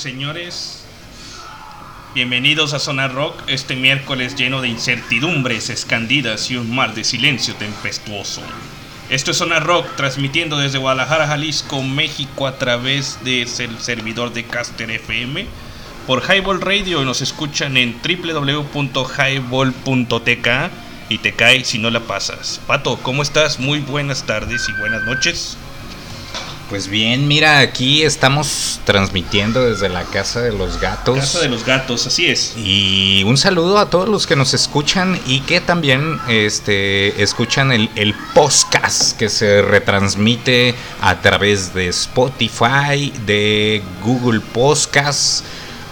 Señores, bienvenidos a Zona Rock este miércoles lleno de incertidumbres escandidas y un mar de silencio tempestuoso. Esto es Zona Rock transmitiendo desde Guadalajara, Jalisco, México a través del servidor de Caster FM por Highball Radio. Nos escuchan en www.highball.tk y te cae si no la pasas. Pato, ¿cómo estás? Muy buenas tardes y buenas noches. Pues bien, mira, aquí estamos transmitiendo desde la Casa de los Gatos. Casa de los Gatos, así es. Y un saludo a todos los que nos escuchan y que también este, escuchan el, el podcast que se retransmite a través de Spotify, de Google Podcasts,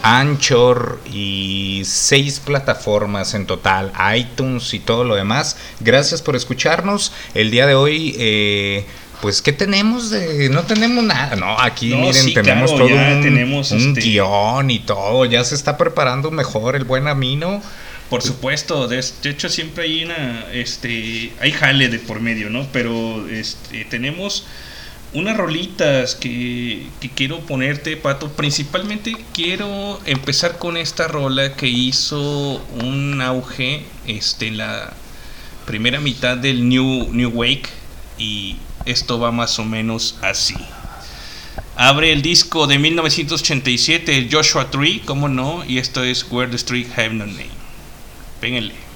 Anchor y seis plataformas en total, iTunes y todo lo demás. Gracias por escucharnos. El día de hoy... Eh, pues, ¿qué tenemos de.? No tenemos nada. No, aquí No, miren, sí, tenemos claro, todo un, tenemos, un este- guion y todo. Ya se está preparando mejor el buen amino. Por supuesto, de, hecho siempre hay una, este, hay jale de por medio, ¿no? Pero este, tenemos unas rolitas que, que quiero ponerte, Pato. Principalmente quiero empezar con esta rola que hizo un auge, este, en la primera mitad del New, New Wake y esto va más o menos así. Abre el disco de 1987, el Joshua Tree, cómo no, y esto es Where the Street Have No Name. Péguenle.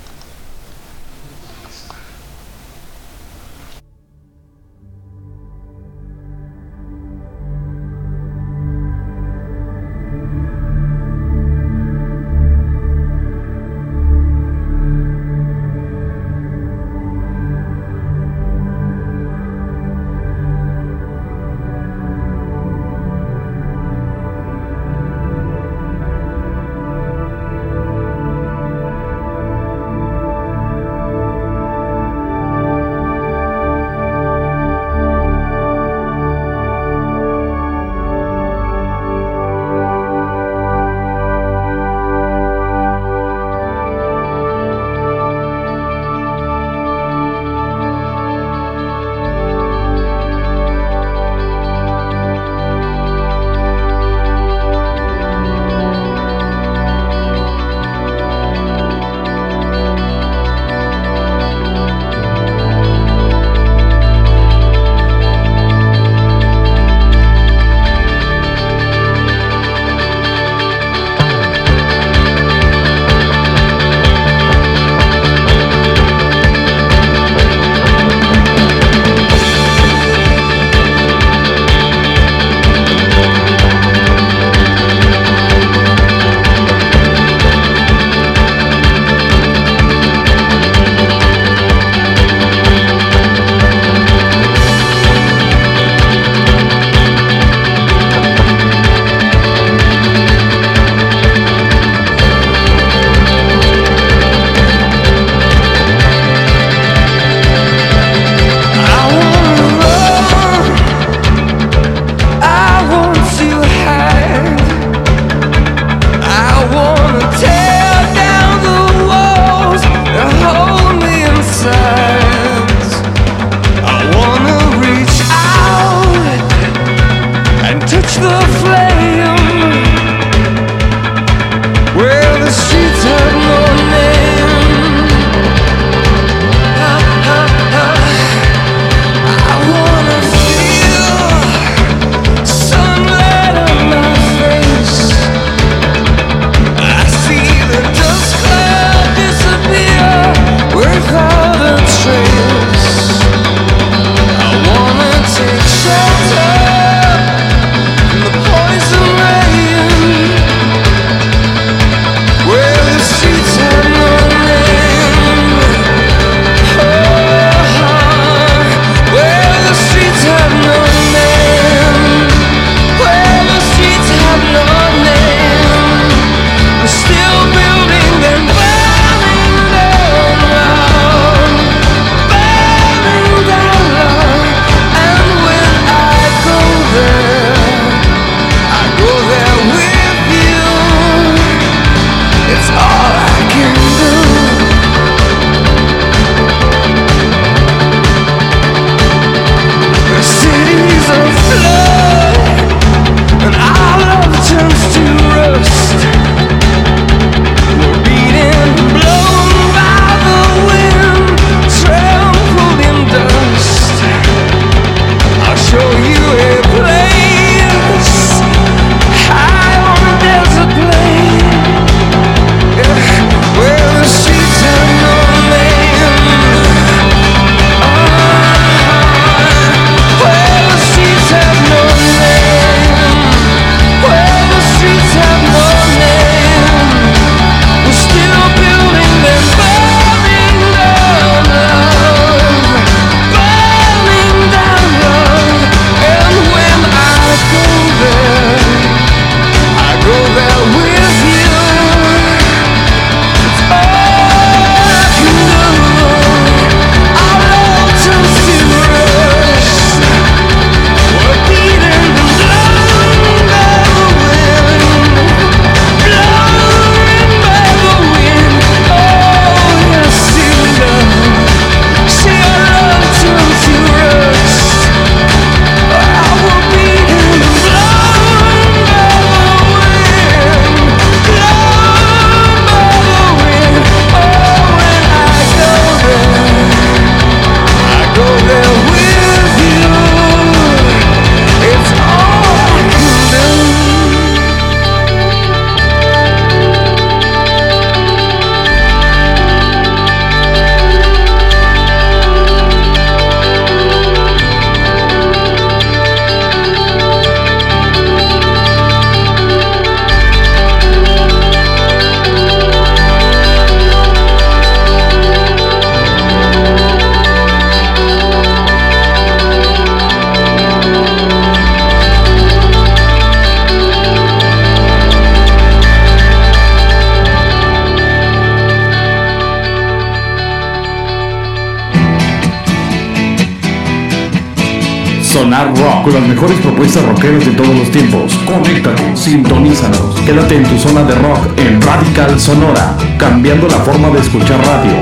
Sonar Rock, con las mejores propuestas rockeras de todos los tiempos. Conéctate, sintonízanos. Quédate en tu zona de rock en Radical Sonora, cambiando la forma de escuchar radio.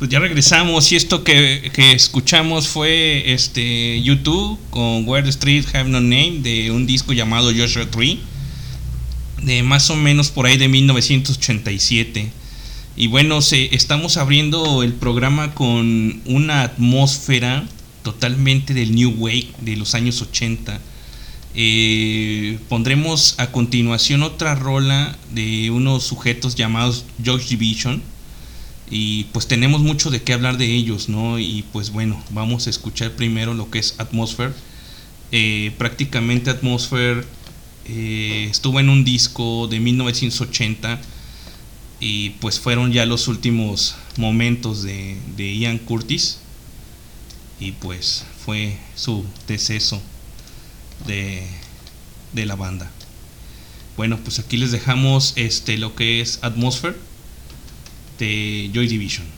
Pues ya regresamos y esto que, que, escuchamos fue este YouTube con Where the Street Have No Name de un disco llamado Joshua Tree de más o menos por ahí de 1987. Y bueno, se, estamos abriendo el programa con una atmósfera totalmente del New Wave de los años 80. Eh, pondremos a continuación otra rola de unos sujetos llamados Josh Division. Y pues tenemos mucho de qué hablar de ellos, ¿no? Y pues bueno, vamos a escuchar primero lo que es Atmosphere. Eh, prácticamente Atmosphere eh, estuvo en un disco de 1980 y pues fueron ya los últimos momentos de, Ian Curtis y pues fue su deceso de, de, la banda. Bueno, pues aquí les dejamos este lo que es Atmosphere de Joy Division.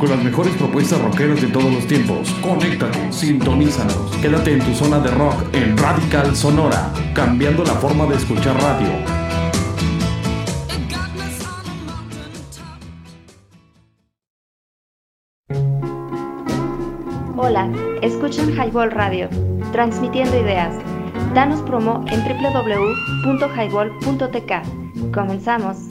Con las mejores propuestas rockeras de todos los tiempos. Conéctate, sintonízanos. Quédate en tu zona de rock en Radical Sonora, cambiando la forma de escuchar radio. Hola, escuchan Highball Radio, transmitiendo ideas. Danos promo en www.highball.tk. Comenzamos.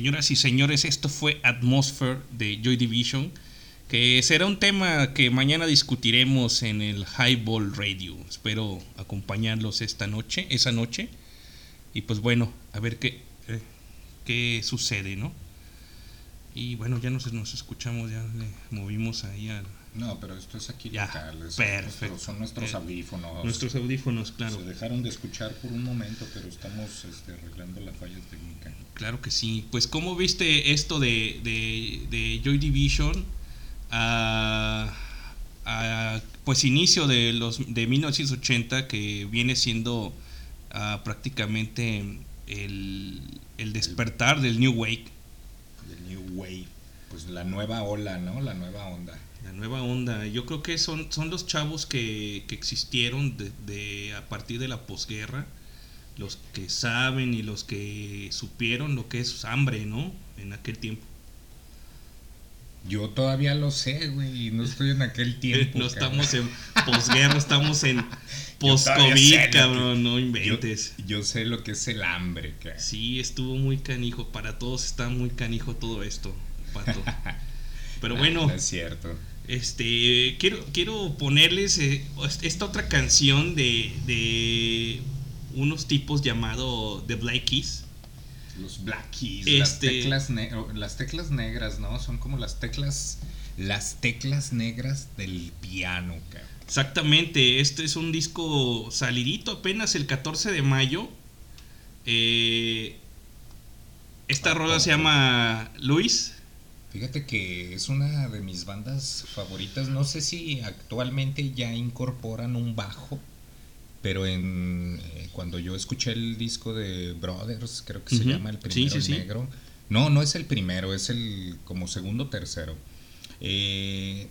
Señoras y señores, esto fue Atmosphere de Joy Division, que será un tema que mañana discutiremos en el Highball Radio. Espero acompañarlos esta noche, esa noche. Y pues bueno, a ver qué, eh, qué sucede, ¿no? Y bueno, ya nos, nos escuchamos, ya le movimos ahí al... No, pero esto es aquí Ya, local, es perfecto. nuestro- son nuestros Eh, audífonos. Nuestros audífonos, claro. Se dejaron de escuchar por un momento, pero estamos este, arreglando la falla técnica. Claro que sí. Pues, ¿cómo viste esto de, de, de Joy Division? a, a, pues inicio de los de 1980 que viene siendo ah, prácticamente el, el despertar del New Wave, El New Wave, pues la nueva ola, ¿no? La nueva onda. La nueva onda. Yo creo que son, son los chavos que, que existieron de, de- a partir de la posguerra, los que saben y los que supieron lo que es hambre, ¿no? En aquel tiempo. Yo todavía lo sé, güey, y no estoy en aquel tiempo. no cabrón. estamos en posguerra, estamos en post-COVID, que- cabrón, no inventes. yo sé lo que es el hambre, cabrón. Sí, estuvo muy canijo, para todos está muy canijo todo esto, pato. Pero bueno, No es cierto. Este quiero quiero ponerles eh, esta otra canción de, de unos tipos llamado The Black Keys. Los Black Keys, Este- las, teclas las negras, ¿no? Son como las teclas, las teclas negras del piano, cabrón. Exactamente, este es un disco salidito apenas el 14 de mayo. Eh, esta Ah, rola se llama Luis. Fíjate que es una de mis bandas favoritas. No sé si actualmente ya incorporan un bajo, pero en eh, cuando yo escuché el disco de Brothers, creo que se llama el primero sí, el sí. negro. No, no es el primero, es el como segundo tercero. Eh,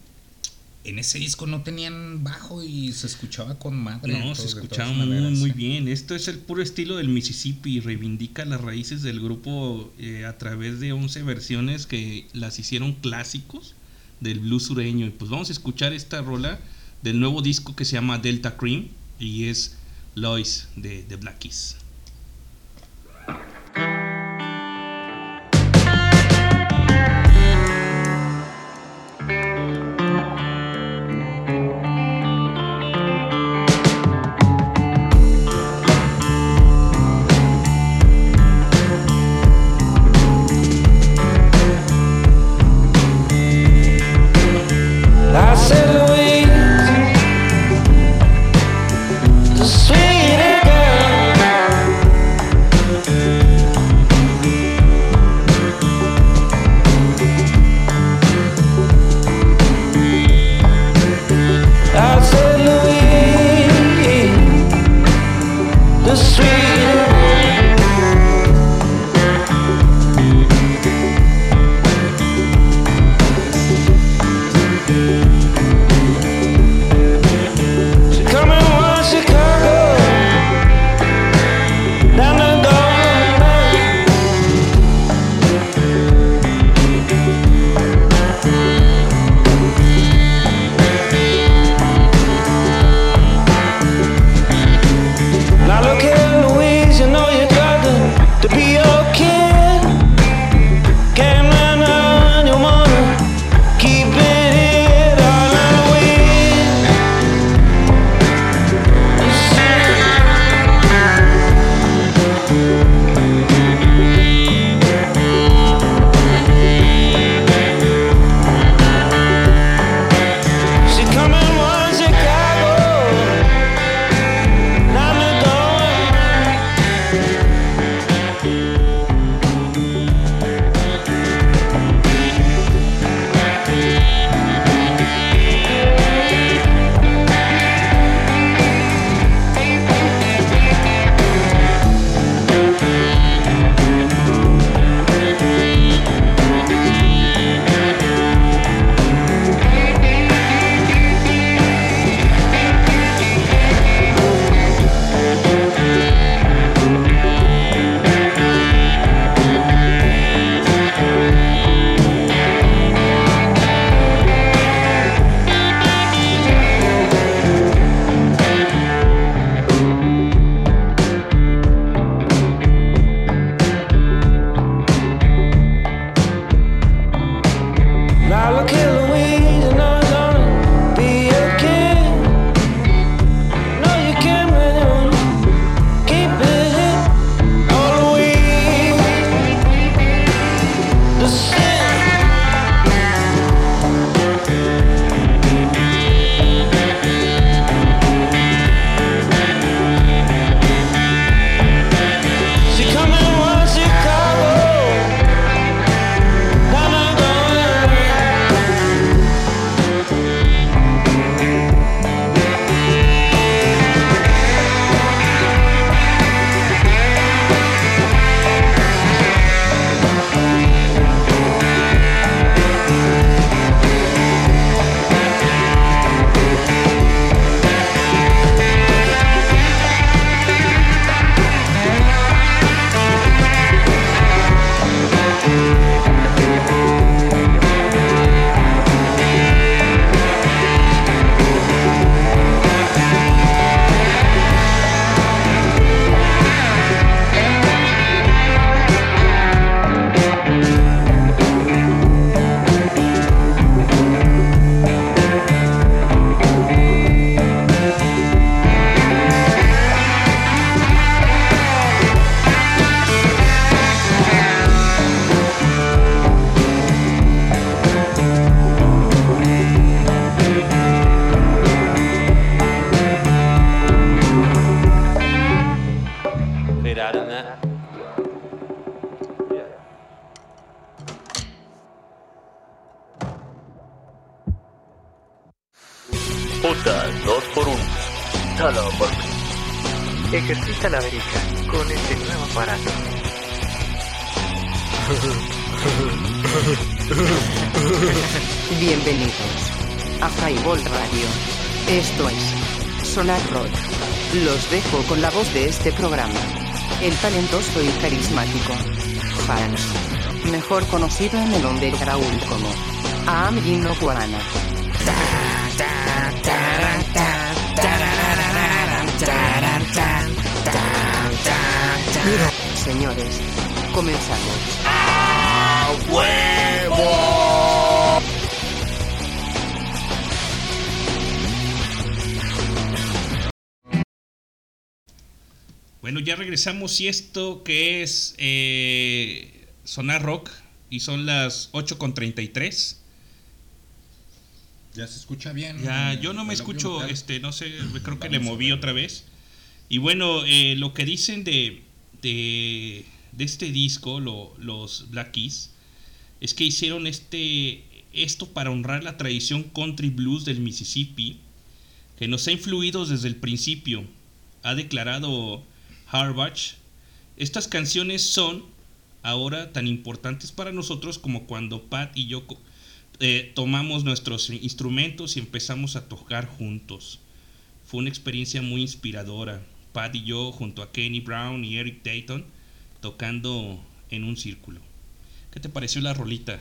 en ese disco no tenían bajo y se escuchaba con madre. No, de se de escuchaba muy, maneras. muy bien. Esto es el puro estilo del Mississippi y reivindica las raíces del grupo eh, a través de 11 versiones que las hicieron clásicos del blues sureño. Y pues vamos a escuchar esta rola del nuevo disco que se llama Delta Cream y es Lois de The Black Keys. Dejo con la voz de este programa. El talentoso y carismático Hans. Mejor conocido en el underground como Aam Gino Guarana. Señores, comenzamos. Bueno, ya regresamos y esto que es eh, Sonar Rock y son las 8.33. Ya se escucha bien. Ya, yo no me escucho, local. este, no sé, creo que le Vamos moví otra vez. Y bueno, eh, lo que dicen de, de, de este disco, lo- los Black Keys, es que hicieron este, esto para honrar la tradición country blues del Mississippi, que nos ha influido desde el principio, ha declarado Harbach. Estas canciones son ahora tan importantes para nosotros como cuando Pat y yo eh, tomamos nuestros instrumentos y empezamos a tocar juntos. Fue una experiencia muy inspiradora. Pat y yo, junto a Kenny Brown y Eric Dayton, tocando en un círculo. ¿Qué te pareció la rolita,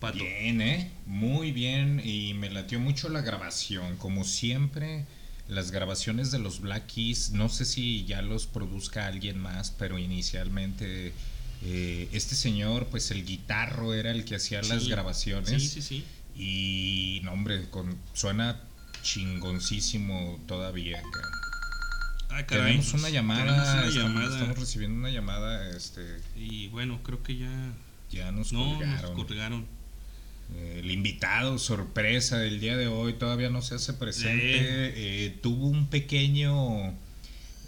Pato? Bien, ¿eh? Muy bien y me latió mucho la grabación. Como siempre, las grabaciones de los Black Keys, no sé si ya los produzca alguien más, pero inicialmente eh, este señor, pues el guitarro era el que hacía las grabaciones. Sí, sí, sí. Y, no, hombre, con, suena chingoncísimo todavía. Ah, caray. Tenemos una llamada, Tenemos una estamos, llamada. estamos recibiendo una llamada, este, Y bueno, creo que ya ya nos no colgaron. nos colgaron. Eh, El invitado sorpresa del día de hoy todavía no se hace presente. Eh, tuvo un pequeño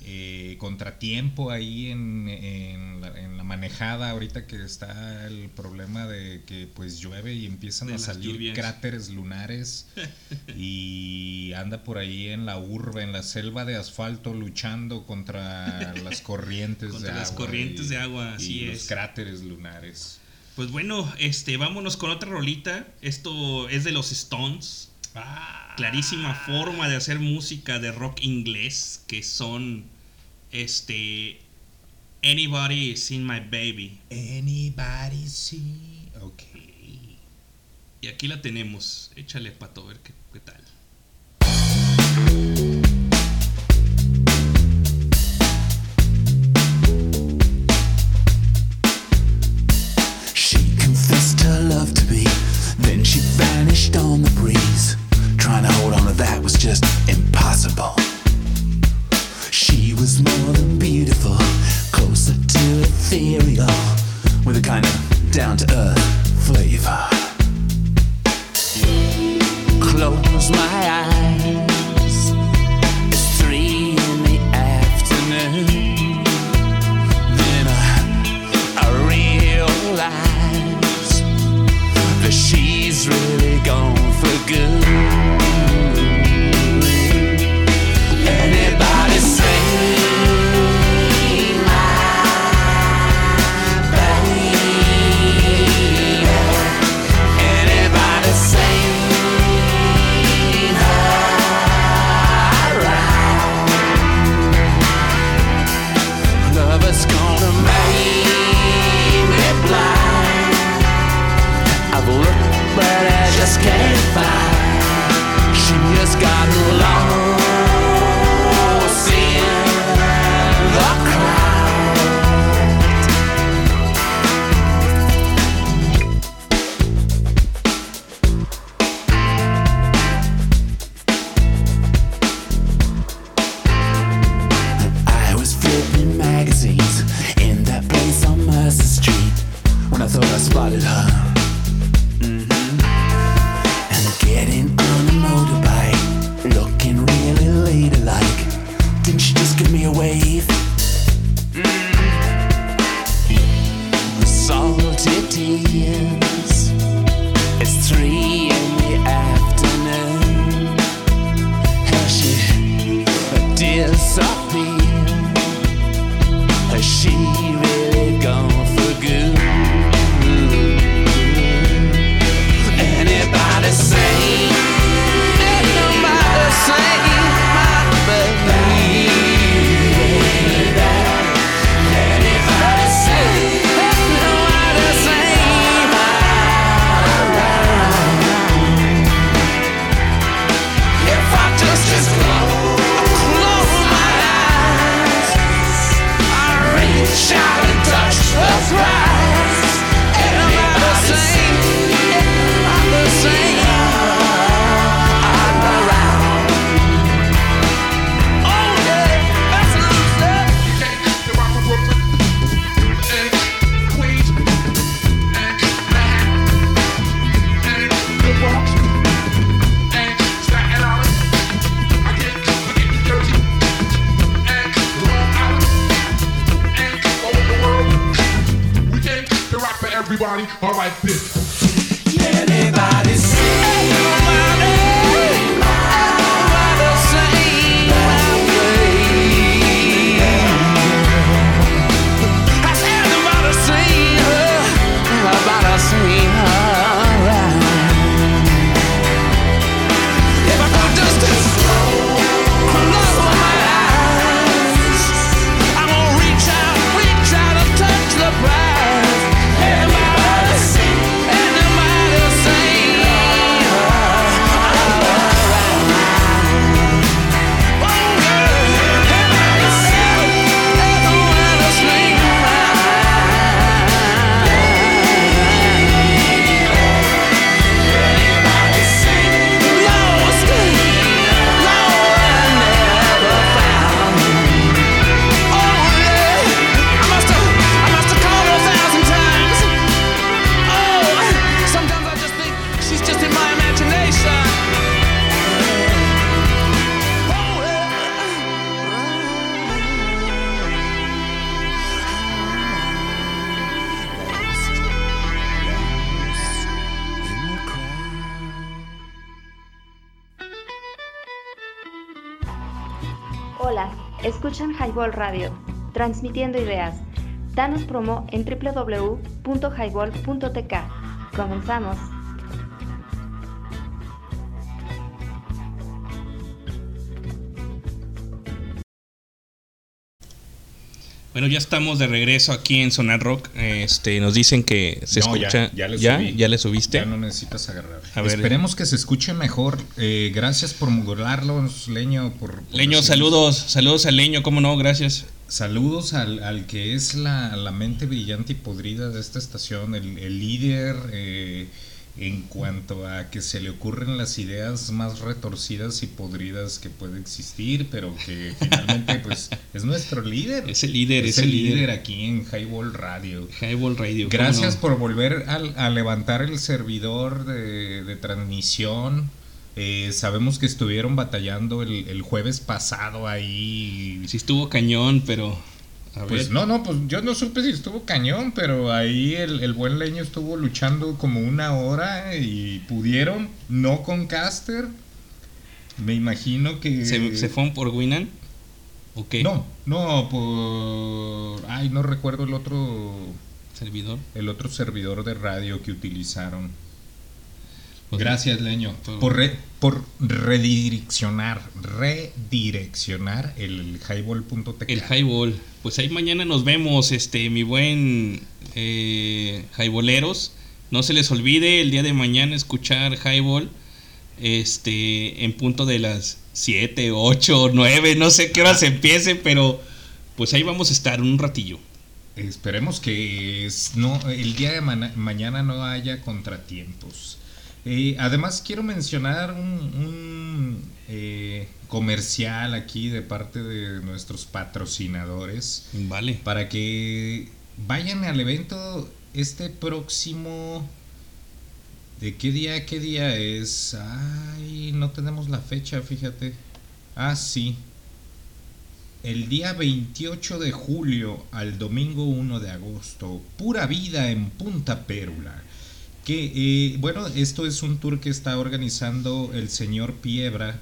eh, contratiempo ahí en, en la, en la manejada ahorita que está el problema de que pues llueve y empiezan De a salir lluvias. cráteres lunares y anda por ahí en la urbe, en la selva de asfalto luchando contra las corrientes Contra de las agua. corrientes y- de agua, y así los es. cráteres lunares. Pues bueno, este, vámonos con otra rolita. Esto es de los Stones. Clarísima forma de hacer música de rock inglés que son este Anybody Seen My Baby. Anybody see? Ok. Y aquí la tenemos. Échale pato a ver qué, qué tal. Vanished on the breeze. Trying to hold on to that was just impossible. She was more than beautiful, closer to ethereal, with a kind of down to earth flavor. Close my eyes, she's really gone for good. Highball Radio, transmitiendo ideas. Danos promo en www.highball.tk. Comenzamos. Bueno, ya estamos de regreso aquí en Sonar Rock. Este, nos dicen que se No, escucha. Ya, ya, le ¿Ya? subí. ¿Ya le subiste? Ya no necesitas agarrar. A ver. Esperemos que se escuche mejor. Eh, gracias por modularlos, Leño. Por Leño, saludos. Saludos a Leño, ¿cómo no? Gracias. Saludos al, al que es la, la mente brillante y podrida de esta estación, el, el líder eh, en cuanto a que se le ocurren las ideas más retorcidas y podridas que puede existir, pero que finalmente pues es nuestro líder. Es el líder, es, el líder. aquí en Highball Radio. Highball Radio. ¿cómo Gracias no? por volver al- a, levantar el servidor de, de transmisión. Eh, sabemos que estuvieron batallando el, el jueves pasado ahí. Sí estuvo cañón, pero... A Pues ver. no, no, pues yo no supe si estuvo cañón, pero ahí el, el buen leño estuvo luchando como una hora y pudieron, no con Caster. Me imagino que... ¿Se, se fueron por Winan? ¿O qué? No, no, por... Ay, no recuerdo el otro... ¿Servidor? El otro servidor de radio que utilizaron. Pues, Gracias, Leño. por- Por, re- por redireccionar, redireccionar el highball.tk. El Highball. Pues ahí mañana nos vemos, este, mi buen eh, Highballeros. No se les olvide el día de mañana escuchar Highball. Este, en punto de las 7, 8, 9, no sé qué horas empiece, pero pues ahí vamos a estar un ratillo. Esperemos que es- no, el día de mañana no haya contratiempos. Además quiero mencionar un, un, eh, comercial aquí de parte de nuestros patrocinadores Vale. para que vayan al evento este próximo... ¿De qué día? ¿Qué día es? Ay, no tenemos la fecha, fíjate. Ah, sí. El día 28 de julio al domingo 1 de agosto. Pura vida en Punta Pérula. Bueno, esto es un tour que está organizando el señor Piebra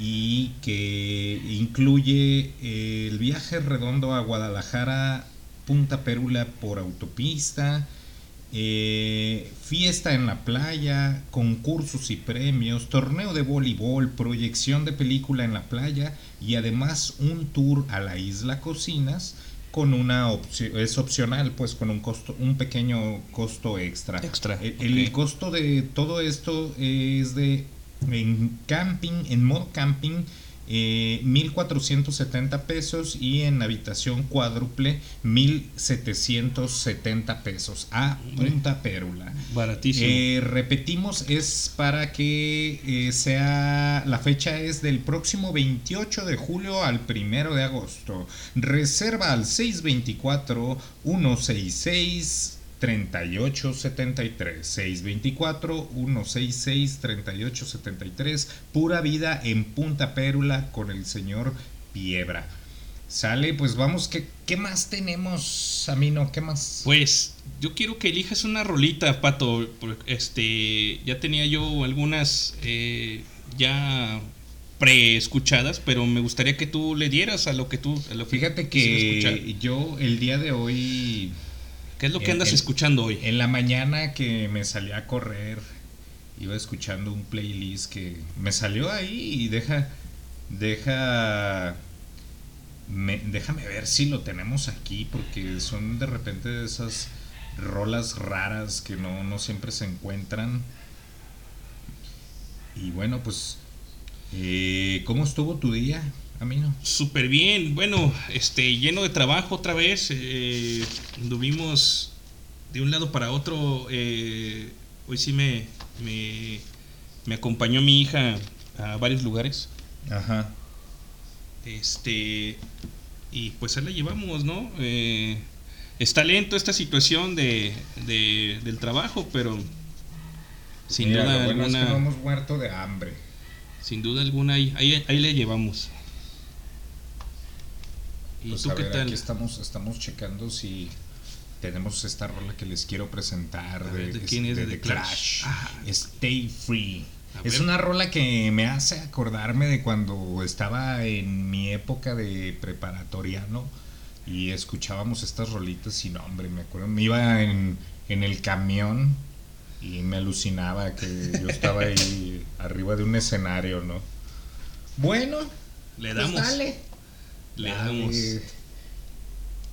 y que incluye el viaje redondo a Guadalajara, Punta Pérula por autopista, eh, fiesta en la playa, concursos y premios, torneo de voleibol, proyección de película en la playa y además un tour a la isla Cocinas con una opción, es opcional, pues con un costo, un pequeño costo extra. Extra. El, el costo de todo esto es de en camping, en modo camping, eh, 1470 pesos y en habitación cuádruple 1770 pesos a Punta Pérula. Baratísimo. Eh, repetimos, es para que eh, sea. La fecha es del próximo 28 de julio al 1 de agosto. Reserva al 624-166. 3873 624 166 3873 pura vida en Punta Pérula con el señor Piebra sale pues vamos ¿qué, qué más tenemos Amino qué más Pues yo quiero que elijas una rolita, Pato. Este, ya tenía yo algunas eh, ya preescuchadas, pero me gustaría que tú le dieras a lo que tú, a lo que Fíjate que yo el día de hoy. ¿Qué es lo que en- andas en- escuchando hoy? En la mañana que me salí a correr, iba escuchando un playlist que me salió ahí y deja. Deja. me- déjame ver si lo tenemos aquí, porque son de repente esas rolas raras que no, no siempre se encuentran. Y bueno, pues. eh, ¿Cómo estuvo tu día, Amino? Súper bien, bueno, este, lleno de trabajo otra vez. eh, anduvimos de un lado para otro. eh, hoy sí me, me, me acompañó mi hija a varios lugares. Ajá. Este, y pues ahí la llevamos, ¿no? Eh, está lento esta situación de, de- del trabajo, pero sin Mira, duda lo bueno es que alguna, no hemos muerto de hambre. sin duda alguna, ahí, ahí, ahí le llevamos. ¿Y Pues tú qué ver, tal? Aquí estamos, estamos checando si tenemos esta rola que les quiero presentar A ver, ¿de quién es? de De The Clash. Clash. Ah. Stay Free. Es una rola que me hace acordarme de cuando estaba en mi época de preparatoriano y escuchábamos estas rolitas y no, hombre, me acuerdo, me iba en, en el camión y me alucinaba que yo estaba ahí arriba de un escenario, ¿no? Bueno, Le pues damos. dale. Le Dale. damos.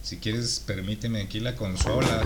Si quieres, permíteme aquí la consola.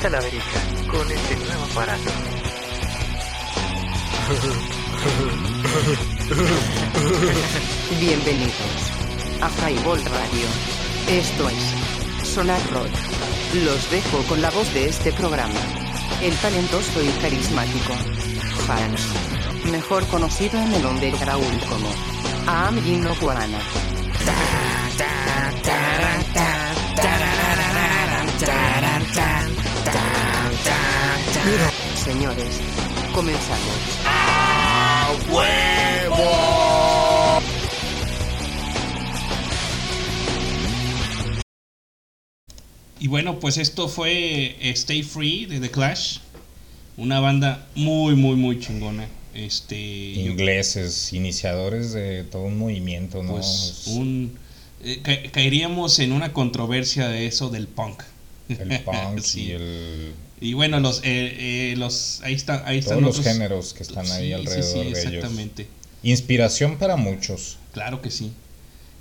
La verica con este nuevo aparato. Bienvenidos a Highball Radio. Esto es Sonar Rock. Los dejo con la voz de este programa. El talentoso y carismático Hans, mejor conocido en el underground como Aam Gino Guarana. Señores, comenzamos. Y bueno, pues esto fue eh, Stay Free de The Clash. Una banda muy, muy, muy chingona. Este. yo- Ingleses, iniciadores de todo un movimiento, ¿no? pues un. eh, ca- caeríamos en una controversia de eso del punk. el punk Sí. y el Y bueno, los, eh, eh, los ahí están, ahí están todos los géneros que están ahí Sí, alrededor sí, de ellos. Inspiración para muchos. Claro que sí.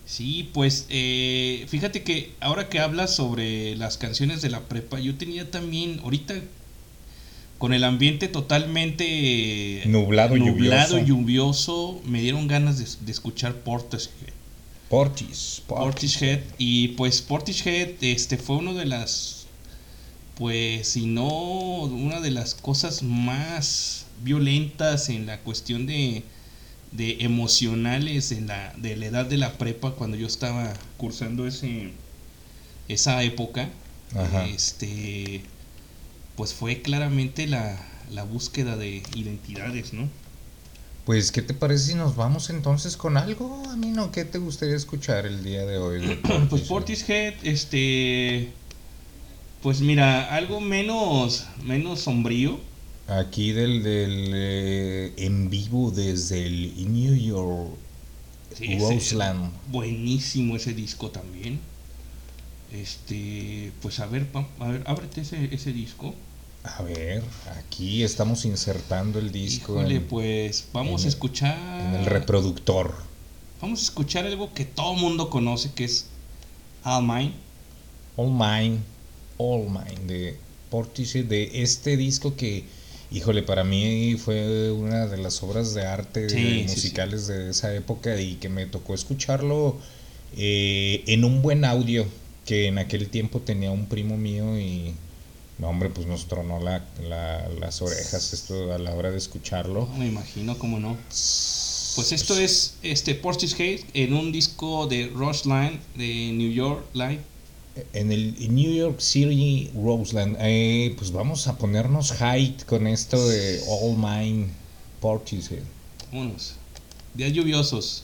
Sí, pues eh, fíjate que ahora que hablas sobre las canciones de la prepa, yo tenía también, ahorita con el ambiente totalmente Nublado, nublado lluvioso. lluvioso, me dieron ganas de, de escuchar Portishead. Portis, Portishead y pues Portishead este fue uno de las pues si no una de las cosas más violentas en la cuestión de, de emocionales en la de la edad de la prepa cuando yo estaba cursando ese esa época Ajá. este pues fue claramente la, la búsqueda de identidades no Pues, ¿qué te parece si nos vamos entonces con algo? A mí no, ¿qué te gustaría escuchar el día de hoy? de Pues Portishead? Portishead, este. Pues mira, algo menos, menos sombrío. Aquí del, del eh, en vivo desde el New York Sí, ese- Roseland. Buenísimo ese disco también. Este, pues a ver, a ver, ábrete ese, ese disco. A ver, aquí estamos insertando el disco Híjole, en, pues vamos en a escuchar. en el reproductor. Vamos a escuchar algo que todo mundo conoce, que es All Mine. All Mine, All Mine de Portishead, de este disco que, híjole, para mí fue una de las obras de arte Sí, de- sí, musicales de esa época y que me tocó escucharlo eh, en un buen audio que en aquel tiempo tenía un primo mío y, no, hombre, pues nos tronó la, la- las orejas esto a la hora de escucharlo. No me imagino, cómo no. Pues esto es este Portishead en un disco de Roseland de New York Live. En el New York City Roseland, eh, pues vamos a ponernos height con esto de All Mine Portishead. Vámonos. Días lluviosos.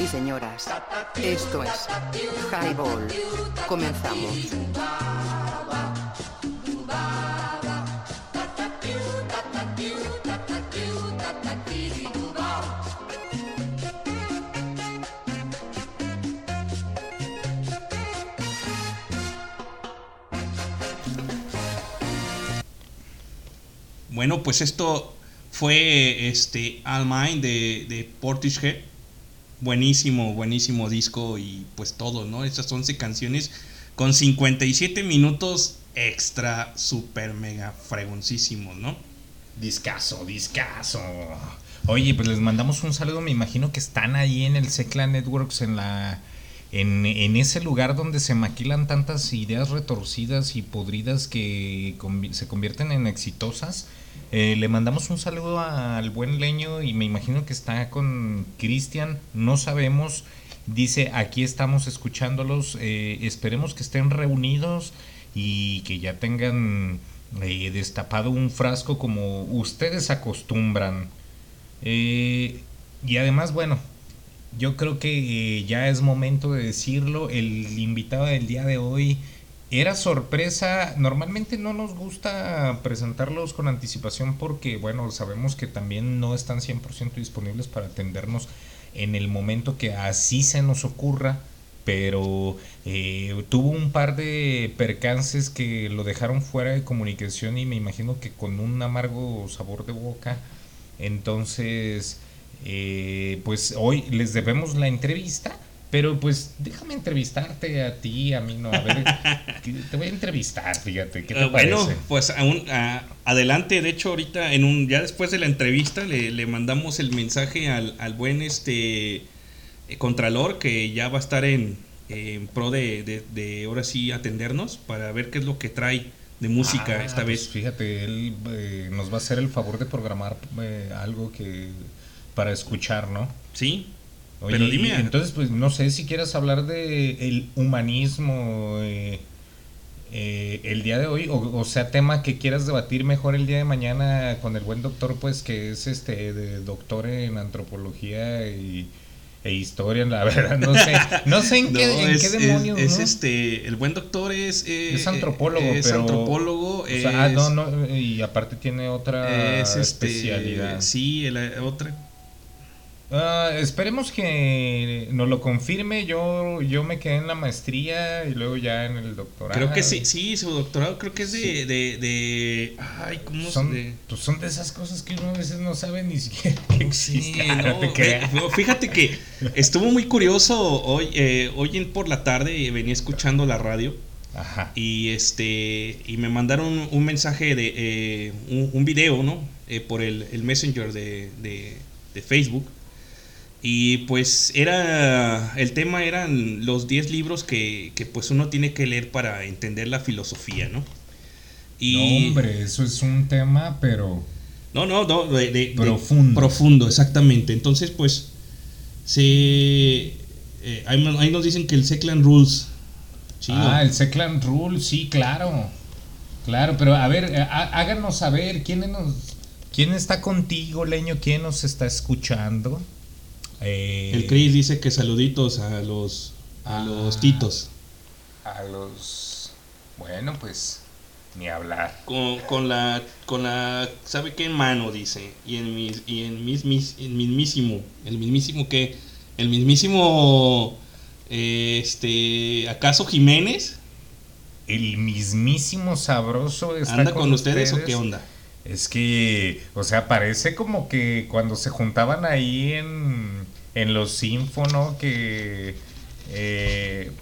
y señoras, esto es Highball. Comenzamos. Bueno, pues esto fue este All Mine de, de Portishead. Buenísimo, buenísimo disco y pues todo, ¿no? Estas 11 canciones con 57 minutos extra, super mega fregoncísimos, ¿no? Discaso, discaso. Oye, pues les mandamos un saludo. Me imagino que están ahí en el Secla Networks, en la. En, en ese lugar donde se maquilan tantas ideas retorcidas y podridas que se convierten en exitosas. Eh, le mandamos un saludo al buen leño y me imagino que está con Cristian. No sabemos. Dice, aquí estamos escuchándolos. eh, esperemos que estén reunidos y que ya tengan eh, destapado un frasco como ustedes acostumbran. Y además, bueno, yo creo que ya es momento de decirlo. El invitado del día de hoy era sorpresa. Normalmente no nos gusta presentarlos con anticipación porque, bueno, sabemos que también no están 100% disponibles para atendernos en el momento que así se nos ocurra. Pero eh, tuvo un par de percances que lo dejaron fuera de comunicación y me imagino que con un amargo sabor de boca. Entonces, eh, pues hoy les debemos la entrevista, pero pues déjame entrevistarte a ti, a mí no, a ver, te voy a entrevistar, fíjate, ¿qué te bueno, parece? pues aún, ah, adelante, de hecho ahorita en un ya después de la entrevista le, le mandamos el mensaje al, al buen este eh, contralor que ya va a estar en, en pro de, de, de ahora sí atendernos para ver qué es lo que trae de música Ah, esta pues vez. Fíjate, él eh, nos va a hacer el favor de programar eh, algo que para escuchar, ¿no? Sí. Oye, Pero dime, entonces, pues no sé si quieras hablar de el humanismo eh, eh, el día de hoy, o, o sea, tema que quieras debatir mejor el día de mañana con el buen doctor, pues que es este de doctor en antropología y, e historia, la verdad, no sé, no sé en, qué, en es, qué demonios, es ¿no? este el buen doctor es eh, Es antropólogo, es pero. antropólogo o sea, ah, no, no, y aparte tiene otra es, este, especialidad. Sí, el- otra. Ah, esperemos que nos lo confirme. Yo, yo me quedé en la maestría y luego ya en el doctorado. Creo que sí, sí, su doctorado creo que es de, de, de- ay, ¿cómo Son, se pues son de esas cosas que uno a veces no sabe ni siquiera que Sí, existen. no, fíjate que estuvo muy curioso hoy, eh, hoy en- por la tarde venía escuchando la radio Ajá. y este y me mandaron un mensaje de eh, un, un video, ¿no? Eh, por el, el messenger de, de- de Facebook y pues era el tema eran los 10 libros que, que, pues uno tiene que leer para entender la filosofía, ¿no? No, hombre, eso es un tema, pero. No, no, no, de, de- de- Profundo. profundo, exactamente. Entonces, pues, se. eh, ahí, nos- ahí nos dicen que el Seclan Rules. Chido. Ah, el Seclan Rule, sí, claro. Claro, pero a ver, eh, há- háganos saber quién nos. ¿Quién está contigo, Leño? ¿Quién nos está escuchando? Eh, El Chris dice que saluditos a los. A los titos. A los. Bueno, pues. Ni hablar. Con, con la. Con la. ¿Sabe qué en mano? Dice. Y en mis. Y en mis, mis- el mismísimo. El mismísimo que. El mismísimo. eh, Este. ¿Acaso Jiménez? El mismísimo sabroso está ¿Anda con ustedes o qué onda? Es que, o sea, parece como que cuando se juntaban ahí en, en los Sinfo, ¿no? Que eh,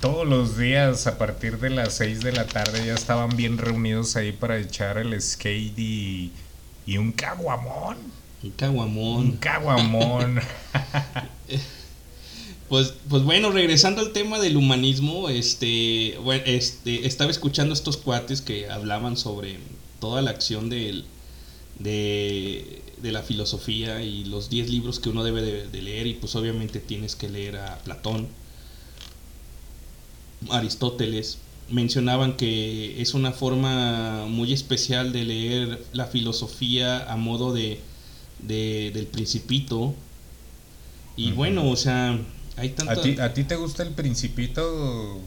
todos los días a partir de las 6 de la tarde ya estaban bien reunidos ahí para echar el skate y, y un caguamón. Un caguamón. Un caguamón. Pues, pues bueno, regresando al tema del humanismo, este, bueno, este, estaba escuchando estos cuates que hablaban sobre toda la acción del, de, de la filosofía y los 10 libros que uno debe de, de leer y pues obviamente tienes que leer a Platón, Aristóteles, mencionaban que es una forma muy especial de leer la filosofía a modo de, de- del principito. Y bueno, o sea, hay tanta... ¿A ti, ¿A ti te gusta el Principito?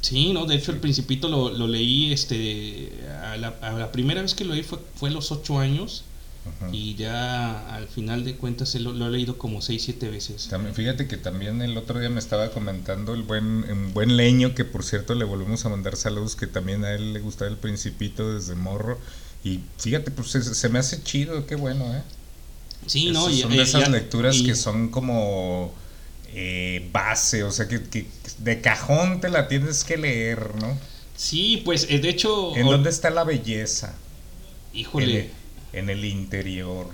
Sí, no, de hecho el Principito lo, lo leí, este, a la, a la primera vez que lo leí fue, fue a los ocho años Ajá. y ya al final de cuentas lo, lo he leído como seis, siete veces. También, fíjate que también el otro día me estaba comentando el buen, el buen leño, que por cierto le volvemos a mandar saludos, que también a él le gustaba el Principito desde morro. Y fíjate, pues se, se me hace chido, qué bueno, ¿eh? Sí, no, Esas y- son eh, de esas ya- lecturas y- que son como eh, base, o sea, que, que de cajón te la tienes que leer, ¿no? Sí, pues eh, de hecho... ¿En dónde está la belleza? Híjole. En el, en el interior.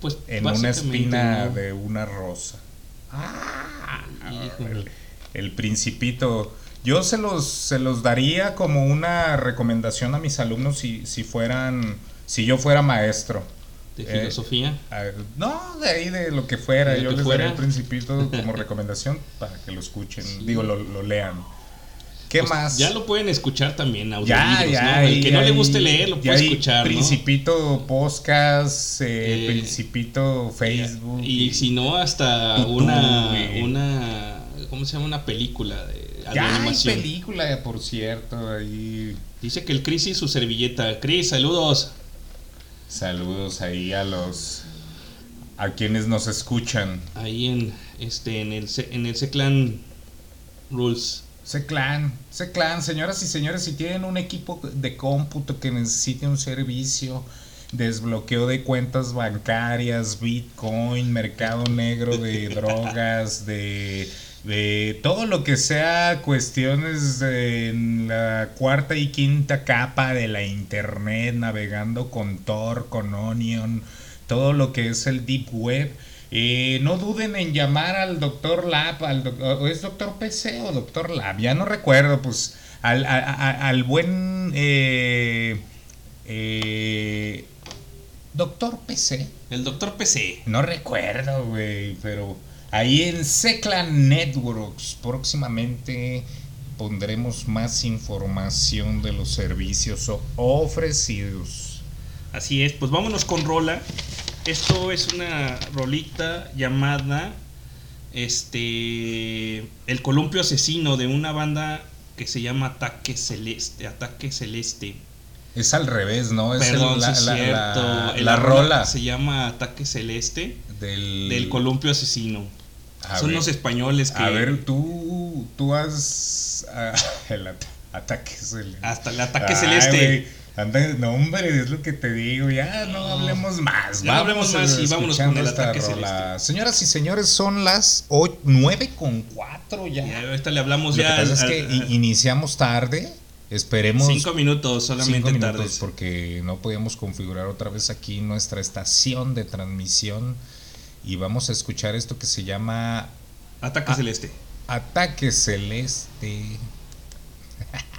Pues en una espina ¿no? de una rosa. Híjole. El, el principito. Yo se los, se los daría como una recomendación a mis alumnos si, si fueran, si yo fuera maestro. ¿De Eh, filosofía? no, de ahí de lo que fuera. Yo que les fuera. daría el principito como recomendación para que lo escuchen. Digo, lo, lo lean. ¿Qué Pues, más? Ya lo pueden escuchar también, Ya, audiolibros, ya. ¿no? El que ya no le guste leer lo ya puede escuchar, ¿no? Principito Podcast, eh, Eh, Principito Facebook. Y si no, hasta YouTube, una, una, ¿cómo se llama? Una película de, Ya hay animación. película, por cierto, ahí. Dice que el Chris y su servilleta. Chris, saludos. Saludos ahí a los a quienes nos escuchan. Ahí en este en el en el Clan Rules. Seclan, Seclan, señoras y señores, si tienen un equipo de cómputo que necesite un servicio, desbloqueo de cuentas bancarias, Bitcoin, mercado negro de drogas, de, de todo lo que sea cuestiones en la cuarta y quinta capa de la internet, navegando con Tor, con Onion, todo lo que es el Deep Web. Eh, no duden en llamar al doctor Lab, al doc- es doctor PC o doctor Lab, ya no recuerdo, pues al, a- a- al buen eh, eh, doctor PC. El doctor PC. No recuerdo, güey, pero ahí en Seclan Networks próximamente pondremos más información de los servicios ofrecidos. Así es, pues vámonos con rola. Esto es una rolita llamada este El columpio asesino de una banda que se llama Ataque Celeste, Ataque Celeste. Es al revés, ¿no? Es el- Perdón, la, sí es la- cierto. la- rola se llama Ataque Celeste del, del columpio asesino. A Son ver. los españoles que A ver, tú, tú has... ah, el at- ataque celeste. hasta el ataque Ay, celeste. güey, anda- no, hombre, es lo que te digo. Ya no hablemos más. Ya no hablemos más y vámonos con el esta ataque rola. Señoras y señores, son las 9 con 4 ya. Y ahorita le hablamos Lo ya que pasa es al- que al- iniciamos tarde. Esperemos. Cinco minutos, solamente cinco minutos. Porque no podíamos configurar otra vez aquí nuestra estación de transmisión. Y vamos a escuchar esto que se llama Ataque Celeste. Ataque Celeste.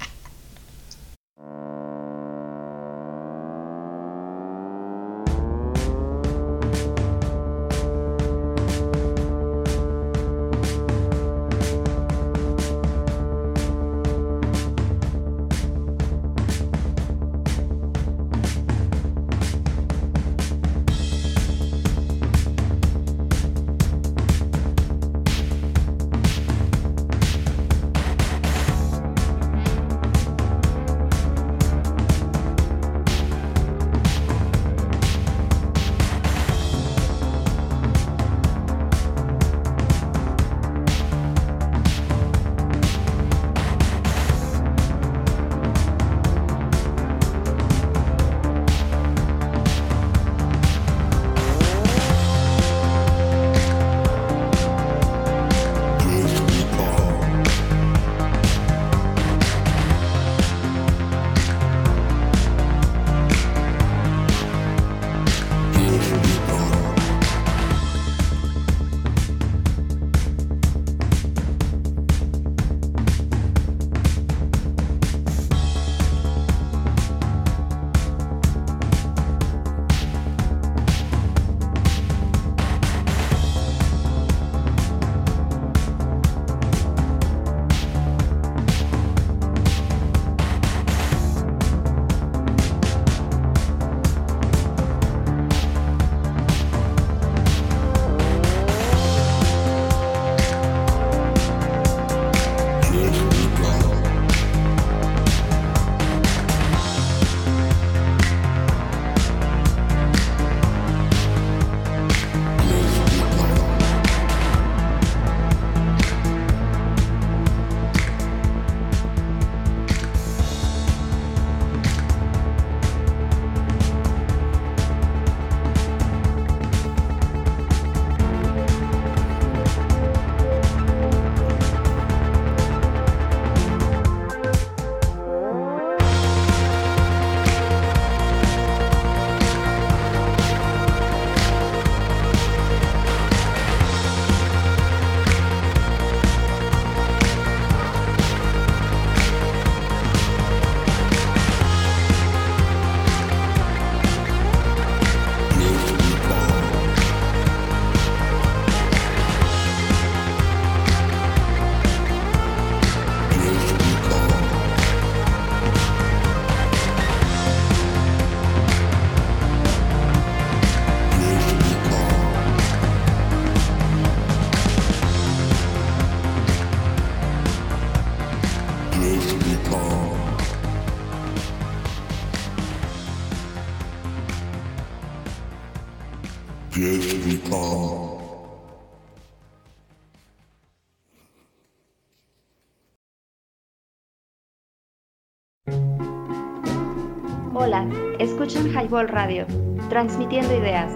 Highball Radio, transmitiendo ideas.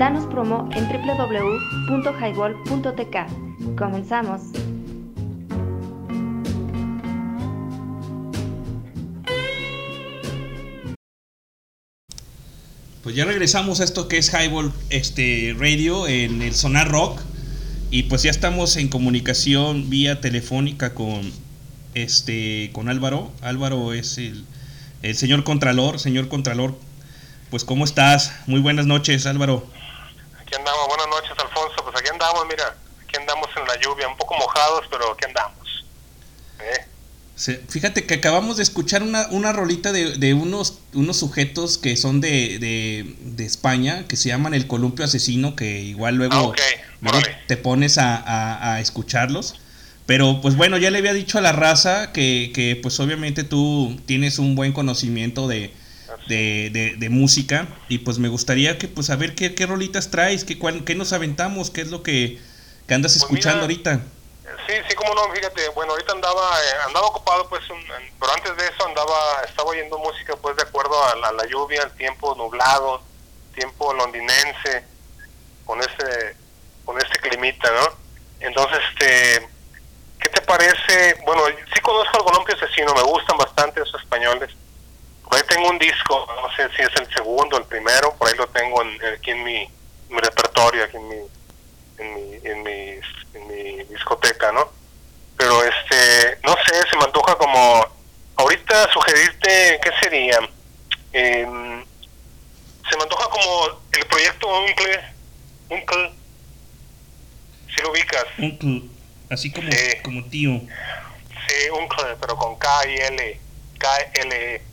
Danos promo en www.highball.tk. Comenzamos. Pues ya regresamos a esto que es Highball este, Radio en el Sonar Rock. Y pues ya estamos en comunicación vía telefónica con este con Álvaro. Álvaro es el, el señor Contralor. Señor Contralor, pues ¿cómo estás? Muy buenas noches, Álvaro. Aquí andamos, buenas noches Alfonso, pues aquí andamos, mira, aquí andamos en la lluvia, un poco mojados, pero aquí andamos. ¿Eh? Fíjate que acabamos de escuchar una, una rolita de, de unos, unos sujetos que son de, de, de España, que se llaman El Columpio Asesino, que igual luego, Ah, luego te pones a, a- a escucharlos. Pero pues bueno, ya le había dicho a la raza que, que pues obviamente tú tienes un buen conocimiento de, de, de- de música y pues me gustaría que pues a ver qué, qué rolitas traes, qué, cuál- qué nos aventamos, qué es lo que, que andas escuchando ahorita. Sí, sí, como no, fíjate, bueno, ahorita andaba, eh, andaba ocupado, pues, un- en- pero antes de eso andaba, estaba oyendo música, pues, de acuerdo a la, a la lluvia, el tiempo nublado, tiempo londinense, con ese, con ese climita, ¿no? Entonces, este, ¿qué te parece? Bueno, sí conozco al Colombia Asesino, me gustan bastante esos españoles. Por ahí tengo un disco, no sé si es el segundo, el primero, por ahí lo tengo en- aquí en mi, mi repertorio, aquí en mi, en mi, en mi, en mi discoteca, ¿no? Pero este, no sé, se me antoja como, ahorita sugerirte, ¿qué sería? Em, se me antoja como el proyecto Uncle, Uncle, si lo ubicas, Uncle, así como, como tío. sí, Uncle, pero con K y L, K L E.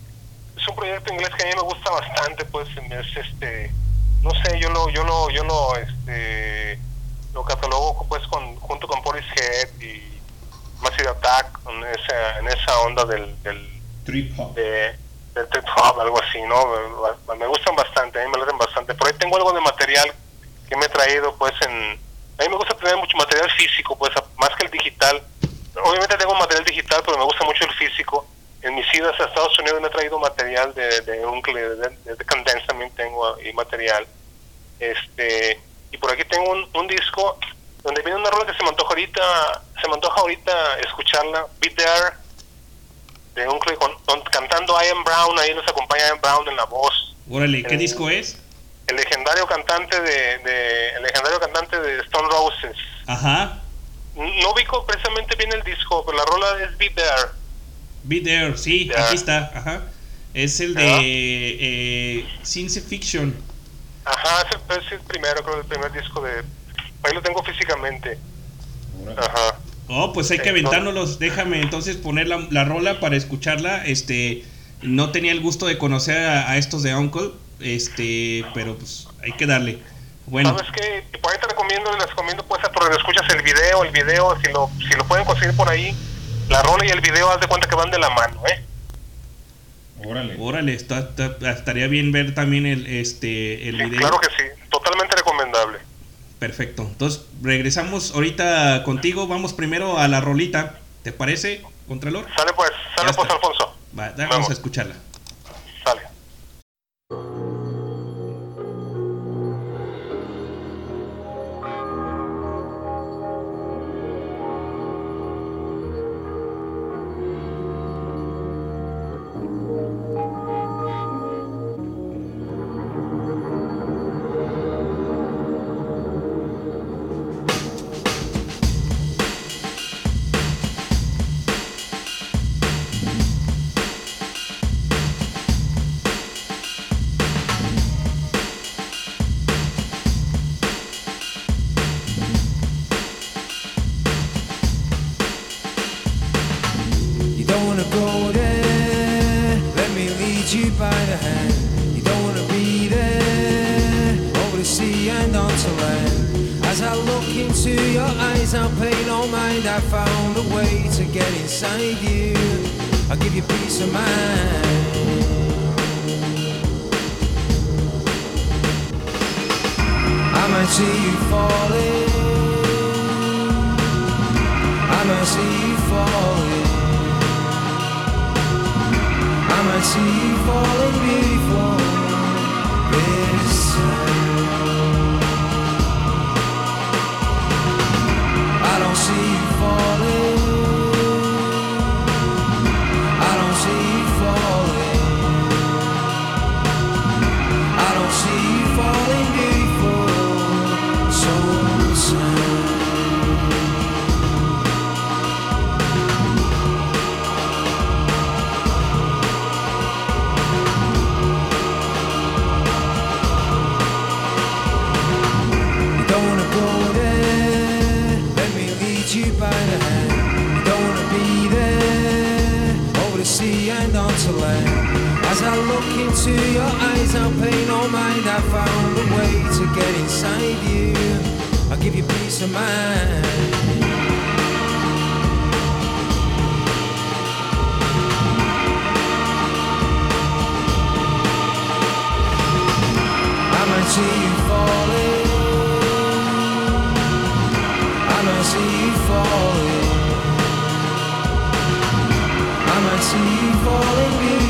Es un proyecto inglés que a mí me gusta bastante, pues es este, no sé, yo lo, yo lo, yo lo, este, lo catalogo pues con, junto con Portishead y Massive Attack, en esa, en esa onda del, del Trip hop. de, del trip hop, algo así, ¿no? Me, gustan bastante, a mí me laten bastante. Por ahí tengo algo de material que me he traído, pues, en... A mí me gusta tener mucho material físico, pues, más que el digital. Obviamente tengo material digital, pero me gusta mucho el físico. En mis idas a Estados Unidos me he traído material de, de Uncle, de, de, de Condense también tengo ahí material. Este, y por aquí tengo un, un disco donde viene una rola que se me antoja ahorita, se me antoja ahorita escucharla, Be There, de un con, con- cantando Ian Brown, ahí nos acompaña Ian Brown en la voz. Órale, ¿qué El- disco es? El legendario cantante de, de- el legendario cantante de Stone Roses. Ajá, No ubico precisamente bien el disco, pero la rola es Be There. Be There, sí, aquí está, ajá. Es el de eh, Science Fiction. Ajá, es el, es el primero, creo, el primer disco de... Ahí lo tengo físicamente. Ajá. Oh, pues hay que aventárnoslos. Déjame entonces poner la, la rola para escucharla. Este, no tenía el gusto de conocer a, a estos de Uncle, este, pero pues hay que darle. Bueno, ¿Sabes qué? Por ahí te recomiendo, les recomiendo pues a escuchas el video, el video, si lo, si lo pueden conseguir por ahí, la rola y el video, haz de cuenta que van de la mano, ¿eh? órale, órale, está- está- estaría bien ver también el, este, el video. Claro que sí, totalmente recomendable. Perfecto. Entonces regresamos ahorita contigo. Vamos primero a la rolita. ¿Te parece, Contralor? Sale pues, sale pues Alfonso. Va, vamos a escucharla. see you falling. I might see you falling. I might see you falling before this time. I don't see you. As I look into your eyes, I'll pay no mind. I found a way to get inside you. I'll give you peace of mind. I might see you falling. I might see you falling. I might see you falling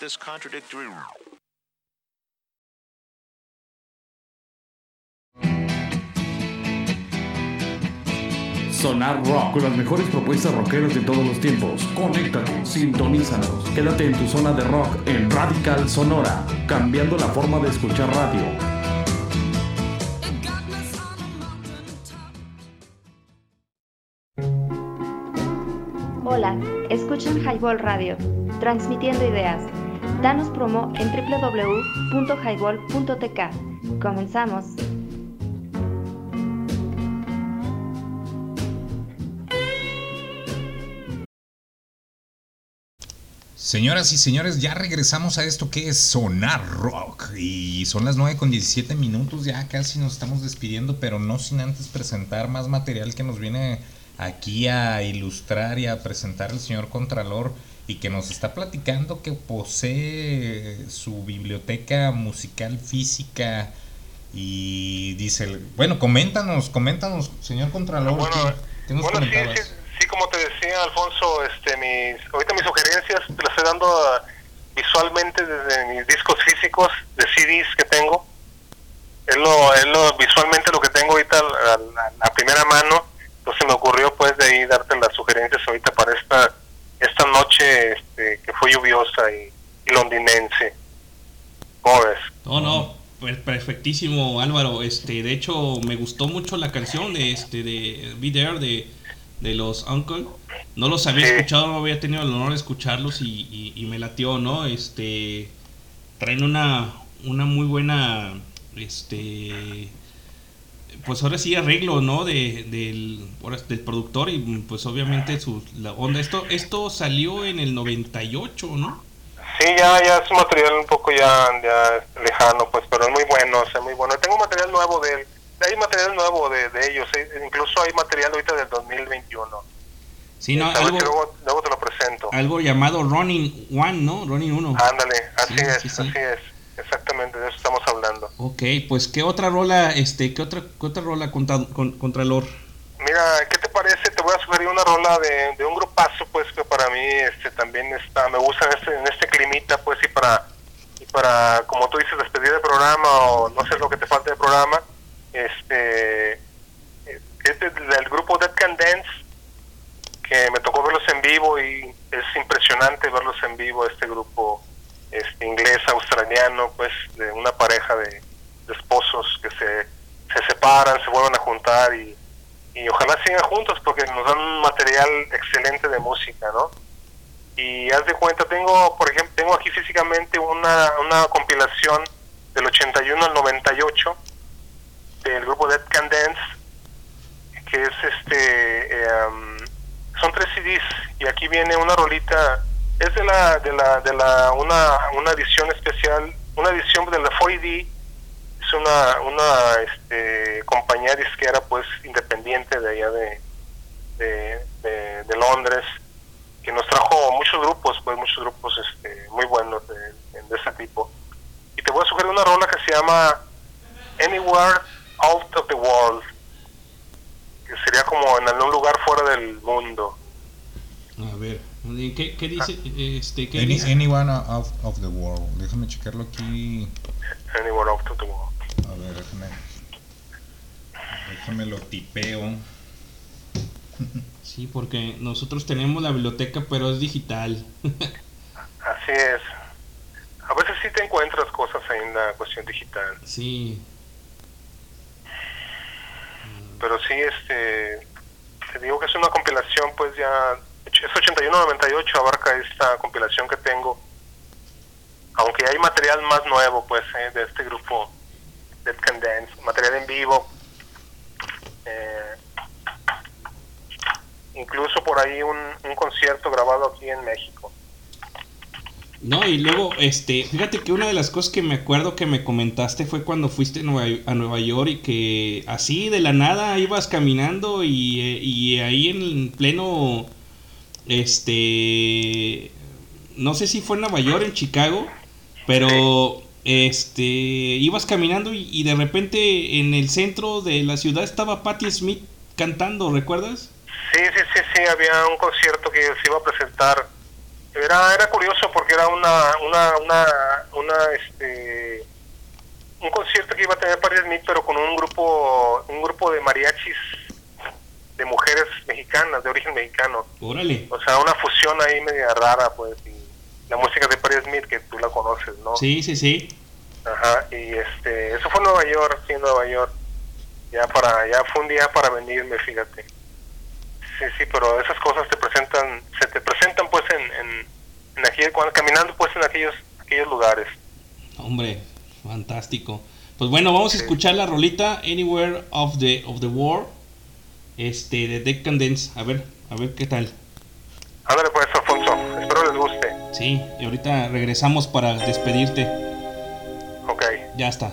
this contradictory. Sonar Rock con las mejores propuestas rockeras de todos los tiempos. Conéctate, sintonízanos. Quédate en tu zona de rock en Radical Sonora, cambiando la forma de escuchar radio. Hola, escuchan Highball Radio, transmitiendo ideas. Danos promo en www.highball.tk. Comenzamos. Señoras y señores, ya regresamos a esto que es Sonar Rock. Y son las 9 con 17 minutos, ya casi nos estamos despidiendo, pero no sin antes presentar más material que nos viene aquí a ilustrar y a presentar el señor Contralor y que nos está platicando que posee su biblioteca musical física y dice, bueno, coméntanos, coméntanos, señor Contralor. Bueno, ¿qué- ¿Qué nos Bueno, sí, comentabas? sí, sí, como te decía Alfonso, este, mis, ahorita mis sugerencias te las estoy dando ah, visualmente desde mis discos físicos de CDs que tengo. Es lo, es lo visualmente lo que tengo ahorita a, a- a primera mano. Entonces me ocurrió pues de ahí darte las sugerencias ahorita para esta esta noche este, que fue lluviosa y, y londinense. ¿Cómo ves? No, no, per- perfectísimo Álvaro. Este, de hecho, me gustó mucho la canción de este de Be There de, de los Uncle. No los había escuchado, no había tenido el honor de escucharlos y, y- y me latió, ¿no? Este traen una una muy buena este pues ahora sí arreglo, ¿no? De, del, del productor y pues obviamente su la onda. Esto esto salió en el 98, ¿no? Sí, ya, ya es un material un poco ya, ya lejano, pues, pero es muy bueno, o sea, muy bueno. Tengo material nuevo de él, hay material nuevo de, de ellos, eh, incluso hay material ahorita del 2021. Sí, no, algo, luego te lo presento. algo llamado Running One, ¿no? Running 1. Ándale, así Sí, es, sí, sí. así es, exactamente, de eso estamos hablando. Ok, pues qué otra rola, este, qué otra, qué otra rola contra, con, Contralor. Mira, ¿qué te parece? Te voy a sugerir una rola de, de un grupazo, pues, que para mí este también está, me gusta en este, en este climita, pues, y para, y para, como tú dices, despedir el programa o no sé lo que te falta del programa, este, es de- del grupo Dead Can Dance, que me tocó verlos en vivo y es impresionante verlos en vivo, este grupo este inglés, australiano, pues, de una pareja de, esposos que se, se separan, se vuelven a juntar y y ojalá sigan juntos porque nos dan un material excelente de música, ¿no? Y haz de cuenta, tengo, por ejemplo, tengo aquí físicamente una, una compilación del 81 al 98 del grupo Dead Can Dance, que es este, em, son tres CDs y aquí viene una rolita, es de la, de la, de la, una, una edición especial, una edición de la 4D es una, una este, compañía disquera pues independiente de allá de, de, de- de Londres que nos trajo muchos grupos pues muchos grupos este, muy buenos de, de ese tipo. Y te voy a sugerir una rola que se llama Anywhere Out of the World que sería como en algún lugar fuera del mundo. A ver, ¿qué, qué dice? Este, ¿qué Any- dice? anyone of, of the world. Déjame checarlo aquí. Anywhere Out of the World A ver, déjame. Déjame lo tipeo. Sí, porque nosotros tenemos la biblioteca, pero es digital. así es a veces sí te encuentras cosas ahí en la cuestión digital sí, pero sí este te digo que es una compilación pues ya es 81-98 abarca esta compilación que tengo. Aunque hay material más nuevo pues eh, de este grupo Dead Can Dance material en vivo. Eh, incluso por ahí un, un concierto grabado aquí en México. No, y luego, este, fíjate que una de las cosas que me acuerdo que me comentaste fue cuando fuiste a Nueva, York y que así de la nada ibas caminando y, eh, y ahí en pleno, este, no sé si fue en Nueva York, en Chicago, pero, este, ibas caminando y, de repente en el centro de la ciudad estaba Patti Smith cantando, ¿recuerdas? Sí, sí, sí, sí, había un concierto que se iba a presentar. Era, era curioso porque era una, una, una, una, este, un concierto que iba a tener Paris Smith, pero con un grupo, un grupo de mariachis de mujeres mexicanas, de origen mexicano. Órale. O sea, una fusión ahí media rara, pues, y la música de Paris Smith, que tú la conoces, ¿no? Sí, sí, sí. Ajá, y este, eso fue en Nueva York, sí, en Nueva York. Ya para, ya fue un día para venirme, fíjate. Sí, sí, pero esas cosas te presentan, se te presentan pues en, en, en aquel- cuando, caminando pues en aquellos, aquellos lugares. Hombre, fantástico. Pues bueno, vamos a escuchar la rolita Anywhere of the of the World este de Decadence. A ver, a ver qué tal. Ándale pues, Alfonso, espero les guste. Sí, y ahorita regresamos para despedirte. Ok. Ya está.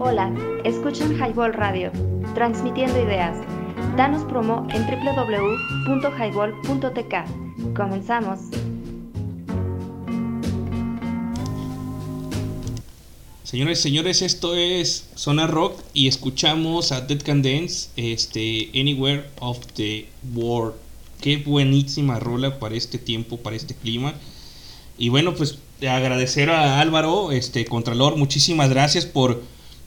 Hola, escuchan Highball Radio, transmitiendo ideas. Danos promo en www.highball.tk. Comenzamos. Señores, señores, esto es Zona Rock y escuchamos a Dead Can Dance, este, Anywhere of the World. Qué buenísima rola para este tiempo, para este clima. Y bueno, pues agradecer a Álvaro, este, Contralor, muchísimas gracias por,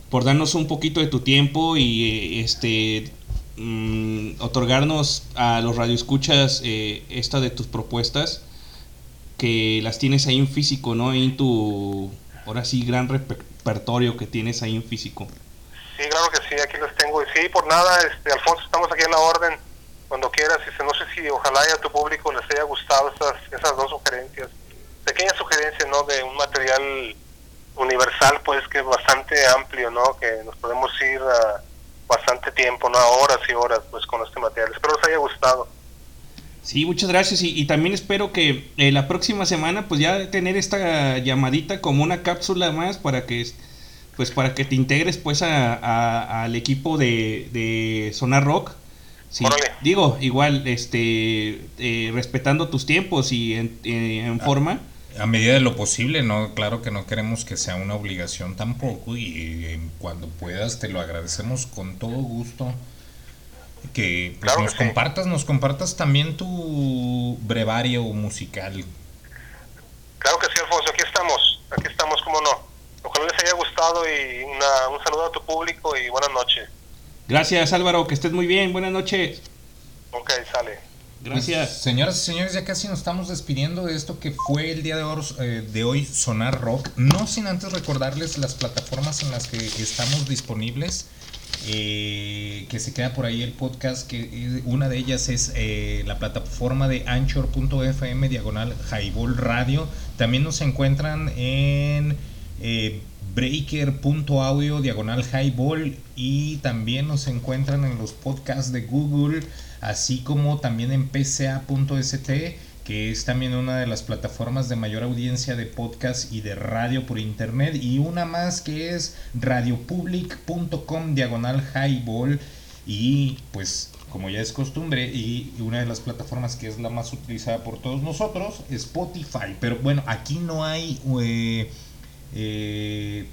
por darnos un poquito de tu tiempo y este mm, otorgarnos a los radioescuchas eh, esta de tus propuestas que las tienes ahí en físico, ¿no? En tu, ahora sí, gran repertorio que tienes ahí en físico. Sí, claro que sí, aquí los tengo. Y sí, por nada, este, Alfonso, estamos aquí en la orden. Cuando quieras, y no sé si ojalá a tu público les haya gustado esas, esas dos sugerencias. Pequeñas sugerencias, ¿no? De un material universal, pues que es bastante amplio, ¿no? Que nos podemos ir a bastante tiempo, ¿no? A horas y horas, pues con este material. Espero les haya gustado. Sí, muchas gracias y, y también espero que eh, la próxima semana pues ya tener esta llamadita como una cápsula más para que pues para que te integres pues a, a- al equipo de, de Sonar Rock. Sí, digo, igual, este, eh, respetando tus tiempos y en, eh, en forma. A medida de lo posible, no, claro que no queremos que sea una obligación tampoco y eh, cuando puedas te lo agradecemos con todo gusto que pues, nos compartas, nos compartas también tu brevario musical. Claro que sí, Alfonso, aquí estamos, aquí estamos, cómo no. Ojalá les haya gustado y una- un saludo a tu público y buenas noches. Gracias Álvaro, que estés muy bien, buenas noches. Ok, sale. Gracias. Pues, señoras y señores, ya casi nos estamos despidiendo de esto que fue el día de hoy, eh, de hoy Sonar Rock. No sin antes recordarles las plataformas en las que estamos disponibles. eh, que se queda por ahí el podcast, que eh, una de ellas es eh, la plataforma de anchor.fm diagonal Highball Radio. También nos encuentran en eh, breaker.audio diagonal highball y también nos encuentran en los podcasts de Google, así como también en pca.st, que es también una de las plataformas de mayor audiencia de podcast y de radio por internet, y una más que es radiopublic.com diagonal highball y pues como ya es costumbre y una de las plataformas que es la más utilizada por todos nosotros, Spotify. Pero bueno, aquí no hay, eh, eh,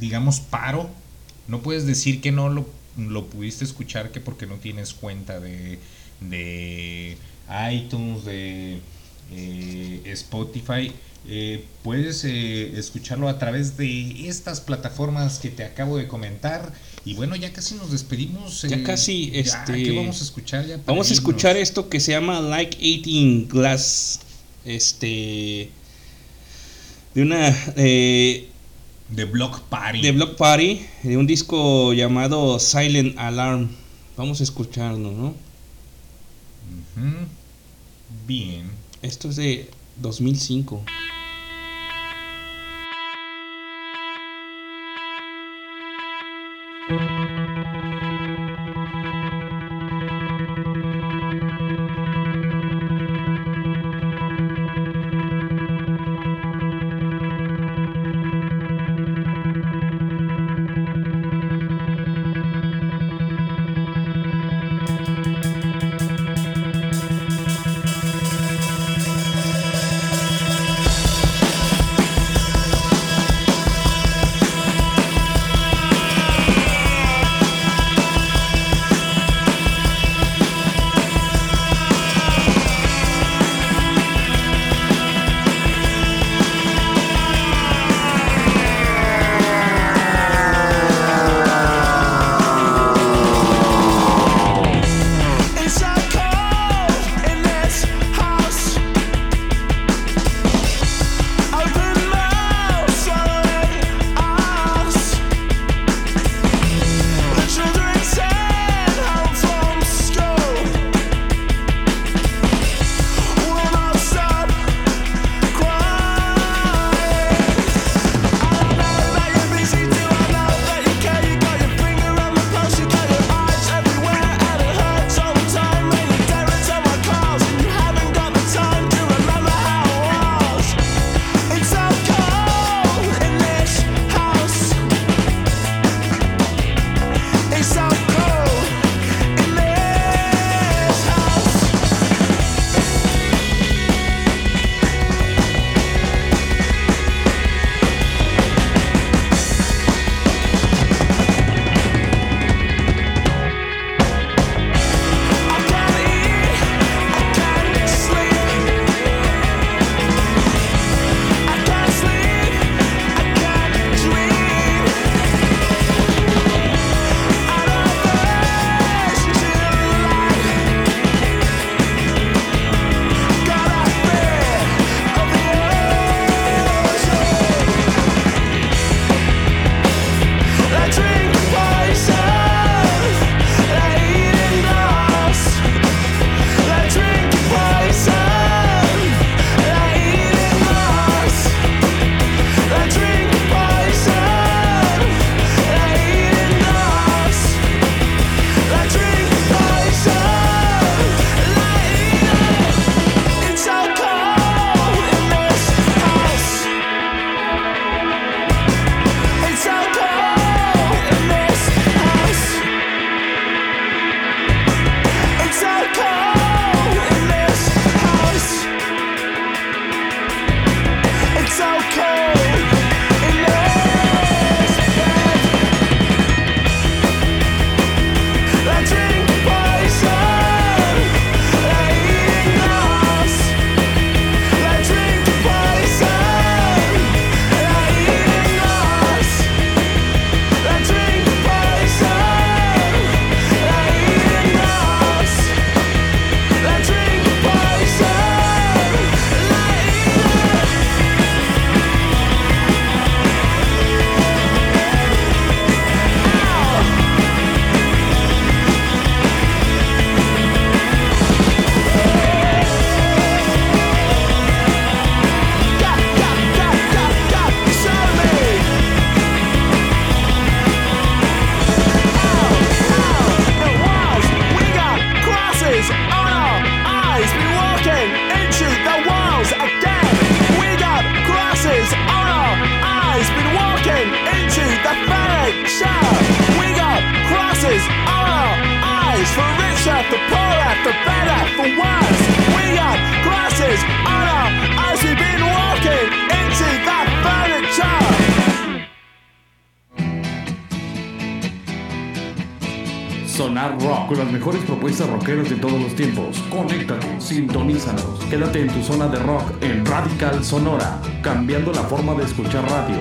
digamos, paro. No puedes decir que no lo, lo pudiste escuchar que porque no tienes cuenta de, de iTunes, de eh, Spotify. Eh, puedes eh, escucharlo a través de estas plataformas que te acabo de comentar. Y bueno, ya casi nos despedimos. Ya casi, ya, este. ¿Qué vamos a escuchar ya? Vamos a escuchar esto que se llama Like Eating Glass. Este. De una. eh, de Block Party. De Block Party. De un disco llamado Silent Alarm. Vamos a escucharlo, ¿no? Bien. Esto es de 2005. Rockeras de todos los tiempos. Conéctate, sintonízanos. Quédate en tu zona de rock en Radical Sonora, cambiando la forma de escuchar radio.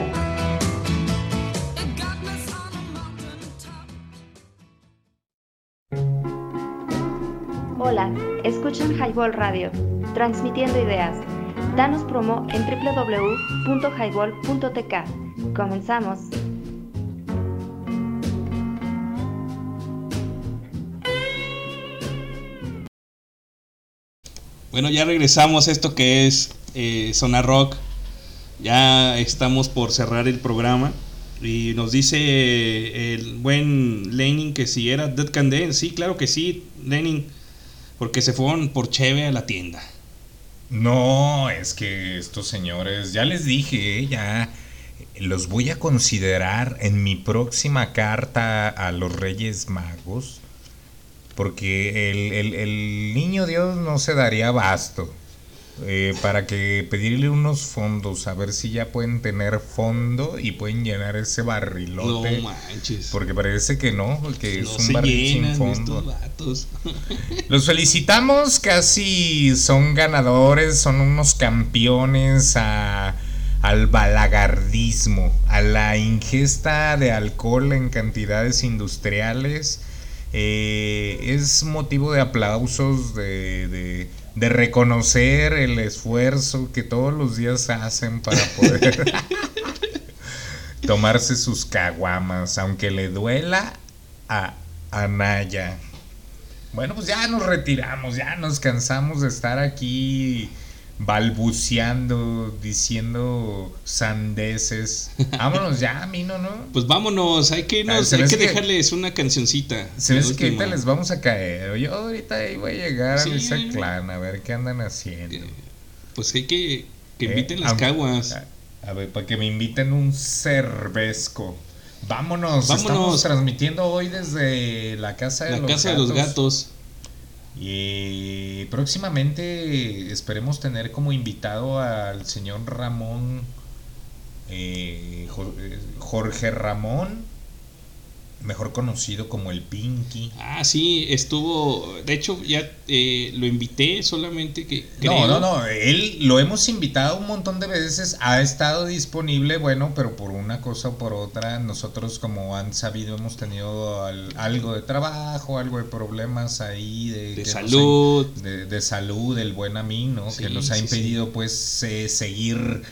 Hola, escuchan Highball Radio, transmitiendo ideas. Danos promo en www.highball.tk. Comenzamos. Bueno, ya regresamos a esto que es eh, Zona Rock. Ya estamos por cerrar el programa. Y nos dice el buen Lenin que si era Dead Can Dance. Sí, claro que sí, Lenin. Porque se fueron por cheve a la tienda. No, es que estos señores, ya les dije, eh, ya los voy a considerar en mi próxima carta a los Reyes Magos. Porque el, el- el niño Dios no se daría abasto. eh, para que pedirle unos fondos, a ver si ya pueden tener fondo y pueden llenar ese barrilote. No manches. Porque parece que no, que es un barril sin fondo. Los felicitamos, casi son ganadores, son unos campeones a- al balagardismo, a la ingesta de alcohol en cantidades industriales. Eh, es motivo de aplausos, de, de- de reconocer el esfuerzo que todos los días hacen para poder tomarse sus caguamas, aunque le duela a Anaya. Bueno, pues ya nos retiramos, ya nos cansamos de estar aquí balbuceando, diciendo sandeces. Vámonos ya, Mino, ¿no? Pues vámonos, hay que, irnos, Ah, hay que hace que- dejarles una cancioncita. Se hace que ahorita les vamos a caer. Yo ahorita ahí voy a llegar Sí. a esa clan a ver qué andan haciendo. Pues hay que, que Eh, inviten las caguas. A, a ver, para que me inviten un cervezco. Vámonos, Vámonos. estamos transmitiendo hoy desde la casa de La los casa de los gatos. Y próximamente esperemos tener como invitado al señor Ramón, eh, eh, Jorge Ramón, mejor conocido como el Pinky. Ah, sí, estuvo. De hecho, ya eh, lo invité solamente que. No, creo- no, no, él lo hemos invitado un montón de veces, ha estado disponible, bueno, pero por una cosa o por otra, nosotros como han sabido hemos tenido al- algo de trabajo, algo de problemas ahí de, nos salud. de, de salud, el buen a mí, ¿no? que nos ha sí, impedido pues eh, seguir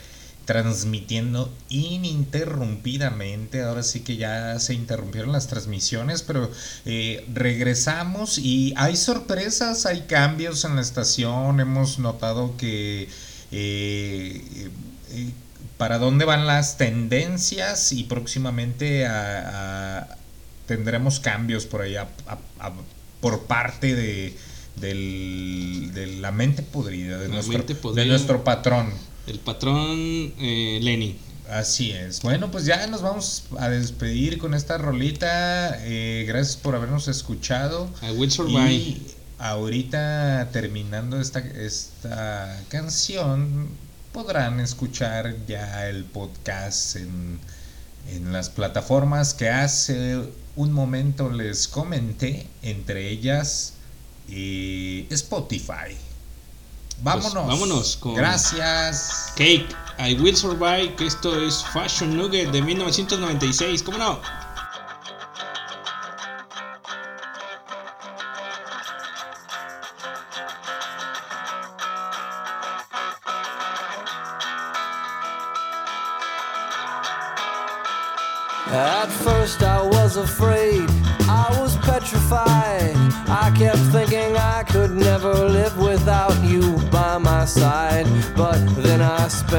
transmitiendo ininterrumpidamente. Ahora sí que ya se interrumpieron las transmisiones, pero eh, regresamos y hay sorpresas, hay cambios en la estación. Hemos notado que eh, eh, para dónde van las tendencias y próximamente a- a- tendremos cambios por allá a- por parte de, del- de la mente podrida, de, La nuestro, mente de podrida. nuestro patrón. El patrón eh, Lenny. Así es. Bueno, pues ya nos vamos a despedir con esta rolita. Eh, gracias por habernos escuchado. I will survive. Y ahorita terminando esta, esta canción, podrán escuchar ya el podcast en, en las plataformas que hace un momento les comenté, entre ellas eh, Spotify. Vámonos. Pues vámonos con- Gracias. Cake, I Will Survive, que esto es Fashion Nugget de 1996, ¿cómo no?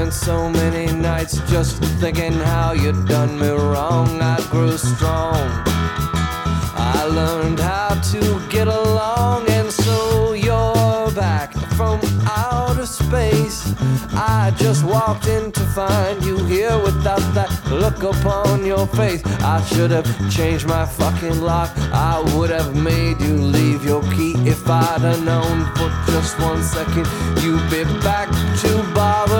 Spent so many nights just thinking how you'd done me wrong. I grew strong. I learned how to get along, and so you're back from outer space. I just walked in to find you here without that look upon your face. I should have changed my fucking lock. I would have made you leave your key if I'd have known for just one second you'd be back to bother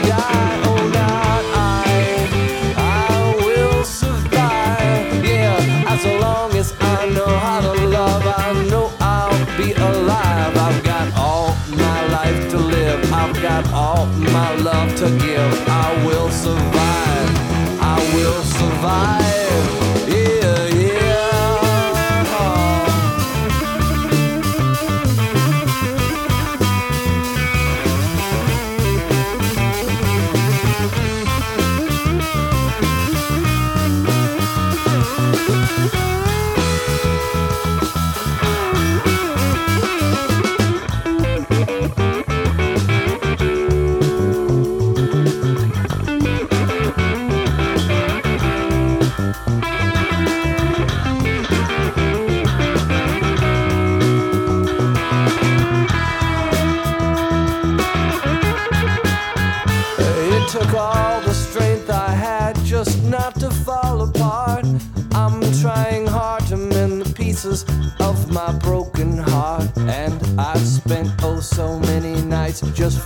my love to give. I will survive. I will survive.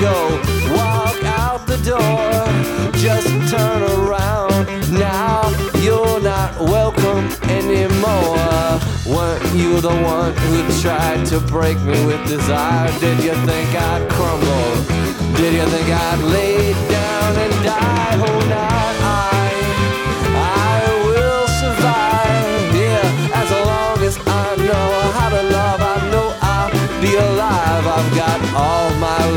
go walk out the door. Just turn around. Now you're not welcome anymore. Weren't you the one who tried to break me with desire? Did you think I'd crumble? Did you think I'd lay down and die? Oh, not I. I will survive. Yeah, as long as I know how to love, I know I'll be alive. I've got all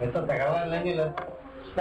Esto te acaba el año.